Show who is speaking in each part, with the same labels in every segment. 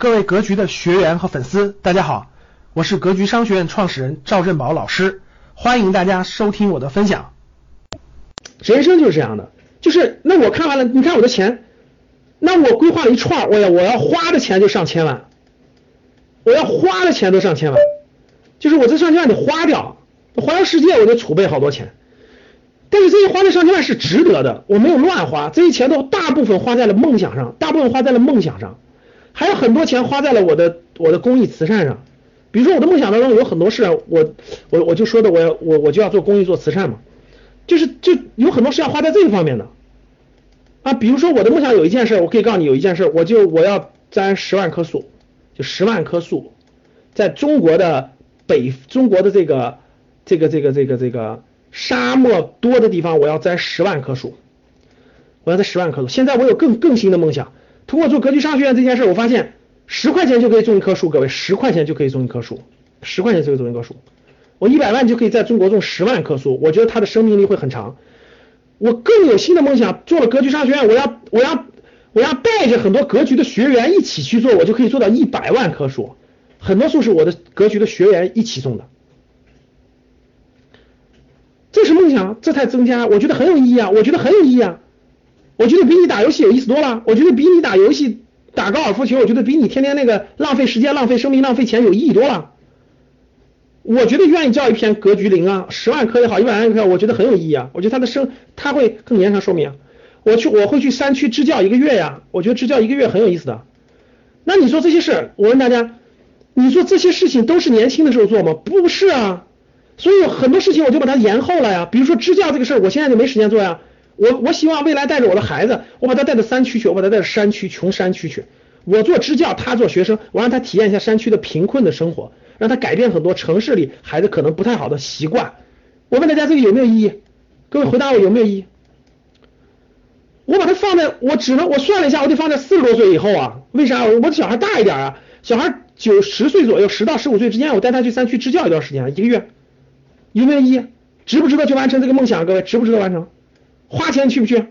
Speaker 1: 各位格局的学员和粉丝，大家好，我是格局商学院创始人赵振宝老师，欢迎大家收听我的分享。
Speaker 2: 人生就是这样的，就是那我看完了，你看我的钱，那我规划了一串，我要我要花的钱就上千万，我要花的钱都上千万，就是我这上千万得花掉，环游世界我就储备好多钱。但是这些花的上千万是值得的，我没有乱花，这些钱都大部分花在了梦想上，大部分花在了梦想上，还有很多钱花在了我的我的公益慈善上。比如说我的梦想当中有很多事，我我我就说的我要我我就要做公益做慈善嘛，就是就有很多事要花在这个方面的啊。比如说我的梦想有一件事，我可以告诉你有一件事，我就我要栽十万棵树，就十万棵树，在中国的北中国的这个这个这个这个这个。沙漠多的地方，我要栽十万棵树，我要栽十万棵树。现在我有更更新的梦想，通过做格局商学院这件事，我发现十块钱就可以种一棵树，各位，十块钱就可以种一棵树，十块钱就可以种一棵树。我一百万就可以在中国种十万棵树，我觉得它的生命力会很长。我更有新的梦想，做了格局商学院，我要我要我要带着很多格局的学员一起去做，我就可以做到一百万棵树，很多树是我的格局的学员一起种的。这是梦想，这才增加，我觉得很有意义啊！我觉得很有意义啊！我觉得比你打游戏有意思多了，我觉得比你打游戏、打高尔夫球，我觉得比你天天那个浪费时间、浪费生命、浪费钱有意义多了。我觉得愿意叫一篇格局零啊，十万颗也好，一百万棵，我觉得很有意义啊！我觉得它的生，它会更延长寿命。我去，我会去山区支教一个月呀，我觉得支教一个月很有意思的。那你说这些事，我问大家，你说这些事情都是年轻的时候做吗？不是啊。所以很多事情我就把它延后了呀，比如说支教这个事儿，我现在就没时间做呀。我我希望未来带着我的孩子，我把他带到山区去，我把他带到山区穷山区去。我做支教，他做学生，我让他体验一下山区的贫困的生活，让他改变很多城市里孩子可能不太好的习惯。我问大家这个有没有意义？各位回答我有没有意义？我把它放在，我只能我算了一下，我得放在四十多岁以后啊。为啥？我的小孩大一点啊，小孩九十岁左右，十到十五岁之间，我带他去山区支教一段时间，一个月。有没有意义？值不值得去完成这个梦想？各位，值不值得完成？花钱去不去？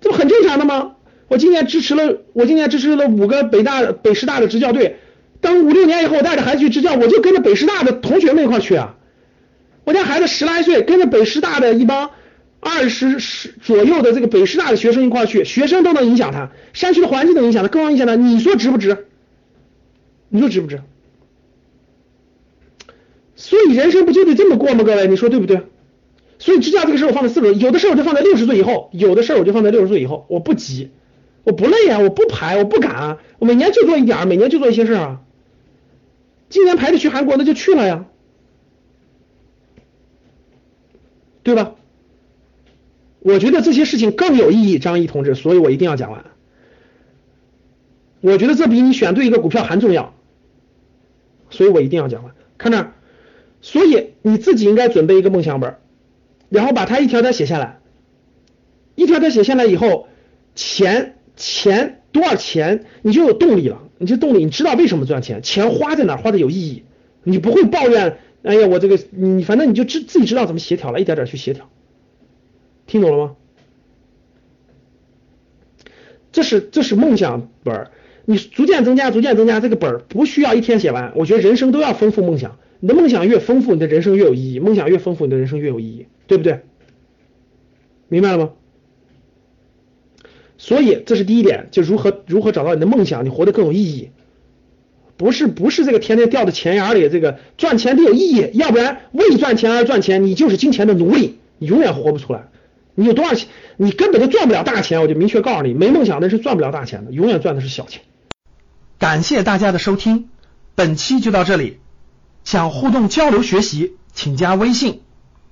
Speaker 2: 这不很正常的吗？我今年支持了，我今年支持了五个北大、北师大的支教队。等五六年以后，我带着孩子去支教，我就跟着北师大的同学们一块去啊。我家孩子十来岁，跟着北师大的一帮二十十左右的这个北师大的学生一块去，学生都能影响他，山区的环境能影响他，更能影响他。你说值不值？你说值不值？所以人生不就得这么过吗？各位，你说对不对？所以支架这个事儿我放在四十，有的事儿我就放在六十岁以后，有的事儿我就放在六十岁以后。我不急，我不累啊，我不排，我不赶啊，我每年就做一点儿，每年就做一些事儿啊。今年排着去韩国，那就去了呀，对吧？我觉得这些事情更有意义，张毅同志，所以我一定要讲完。我觉得这比你选对一个股票还重要，所以我一定要讲完。看这。所以你自己应该准备一个梦想本，然后把它一条条写下来，一条条写下来以后，钱钱多少钱，你就有动力了，你就动力，你知道为什么赚钱，钱花在哪，花的有意义，你不会抱怨，哎呀，我这个你反正你就知自己知道怎么协调了，一点点去协调，听懂了吗？这是这是梦想本儿，你逐渐增加，逐渐增加，这个本儿不需要一天写完，我觉得人生都要丰富梦想。你的梦想越丰富，你的人生越有意义。梦想越丰富，你的人生越有意义，对不对？明白了吗？所以这是第一点，就如何如何找到你的梦想，你活得更有意义。不是不是这个天天掉在钱眼里，这个赚钱得有意义，要不然为赚钱而赚钱，你就是金钱的奴隶，你永远活不出来。你有多少钱，你根本就赚不了大钱。我就明确告诉你，没梦想的人是赚不了大钱的，永远赚的是小钱。
Speaker 1: 感谢大家的收听，本期就到这里。想互动交流学习，请加微信